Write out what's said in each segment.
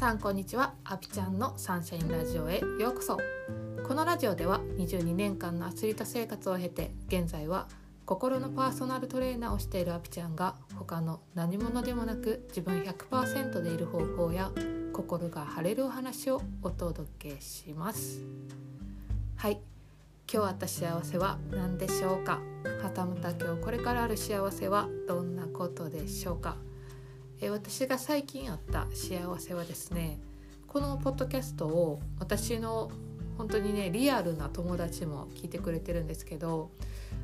さんこんにちは。アピちゃんのサンシャインラジオへ。ようこそ。このラジオでは22年間のアスリート生活を経て現在は心のパーソナルトレーナーをしているアピちゃんが他の何者でもなく自分100%でいる方法や心が晴れるお話をお届けします。はい。今日あった幸せは何でしょうか。はたまた今日これからある幸せはどんなことでしょうか。え私が最近あった幸せはですねこのポッドキャストを私の本当にねリアルな友達も聞いてくれてるんですけど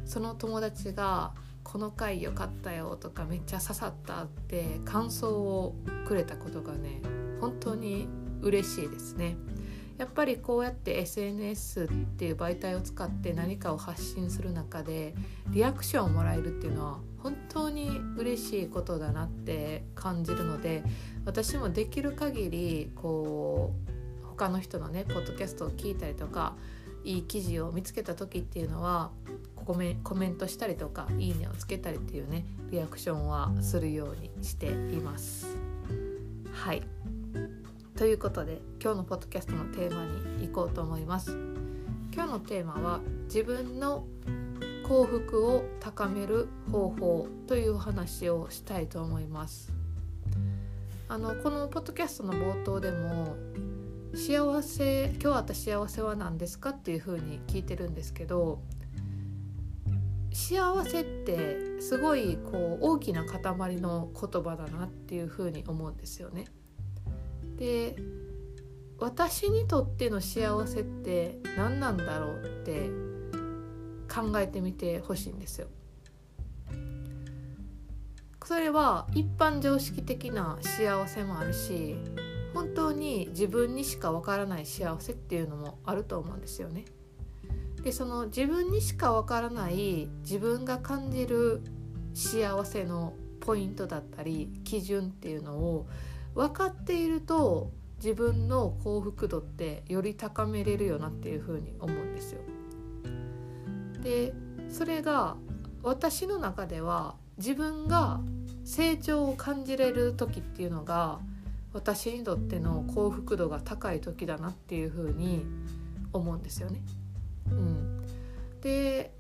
その友達が「この回よかったよ」とか「めっちゃ刺さった」って感想をくれたことがね本当に嬉しいですね。やっぱりこうやって SNS っていう媒体を使って何かを発信する中でリアクションをもらえるっていうのは本当に嬉しいことだなって感じるので私もできる限りこう他の人のねポッドキャストを聞いたりとかいい記事を見つけた時っていうのはコメコメントしたりとか「いいね」をつけたりっていうねリアクションはするようにしています。はいということで今日のポッドキャストのテーマに行こうと思います今日のテーマは自分の幸福を高める方法という話をしたいと思いますあのこのポッドキャストの冒頭でも幸せ今日あった幸せは何ですかっていうふうに聞いてるんですけど幸せってすごいこう大きな塊の言葉だなっていうふうに思うんですよね。で私にとっての幸せって何なんだろうって考えてみてほしいんですよ。それは一般常識的な幸せもあるし本当に自分にしかわからない幸せっていうのもあると思うんですよね。でその自分にしかわからない自分が感じる幸せのポイントだったり基準っていうのを分かっていると自分の幸福度ってより高めれるよなっていうふうに思うんですよ。でそれが私の中では自分が成長を感じれる時っていうのが私にとっての幸福度が高い時だなっていうふうに思うんですよね。うん、で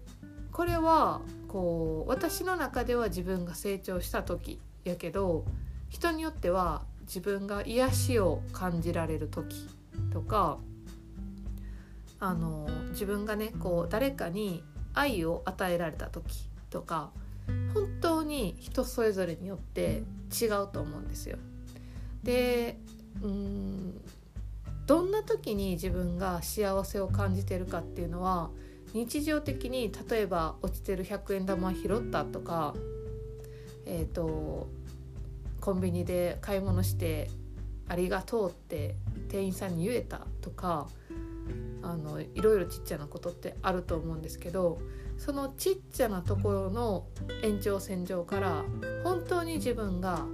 これはこう私の中では自分が成長した時やけど人によっては自分が癒しを感じられる時とかあの自分がねこう誰かに愛を与えられた時とか本当に人それぞれによって違うと思うんですよ。でうんどんな時に自分が幸せを感じてるかっていうのは日常的に例えば落ちてる100円玉拾ったとか、えーとコンビニで買い物して「ありがとう」って店員さんに言えたとかあのいろいろちっちゃなことってあると思うんですけどそのちっちゃなところの延長線上から本当に自分が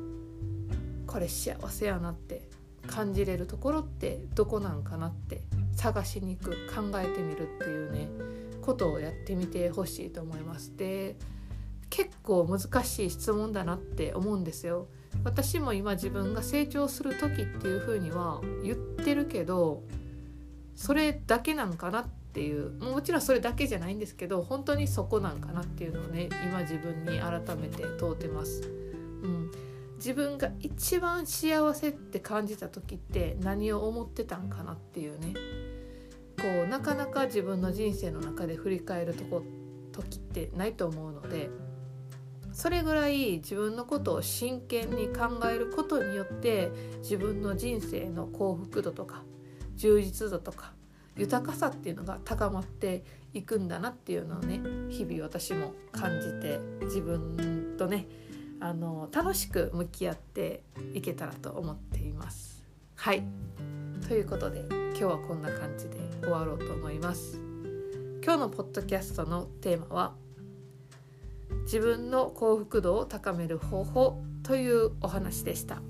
これ幸せやなって感じれるところってどこなんかなって探しに行く考えてみるっていうねことをやってみてほしいと思います。で結構難しい質問だなって思うんですよ。私も今自分が成長する時っていう風には言ってるけどそれだけなんかなっていうもちろんそれだけじゃないんですけど本当にそこなんかなっていうのをね今自分に改めて問うてます。うん、自分が一番幸せって感じた時って何を思ってたんかなっていうねこうなかなか自分の人生の中で振り返るとこ時ってないと思うのでそれぐらい自分のことを真剣に考えることによって自分の人生の幸福度とか充実度とか豊かさっていうのが高まっていくんだなっていうのをね日々私も感じて自分とねあの楽しく向き合っていけたらと思っています。はいということで今日はこんな感じで終わろうと思います。今日のポッドキャストのテーマは自分の幸福度を高める方法というお話でした。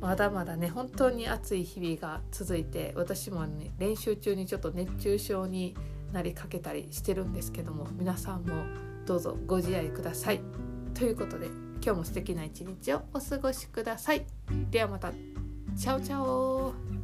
まだまだね本当に暑い日々が続いて私もね練習中にちょっと熱中症になりかけたりしてるんですけども皆さんもどうぞご自愛ください。ということで今日も素敵な一日をお過ごしください。ではまた。チャオチャオ。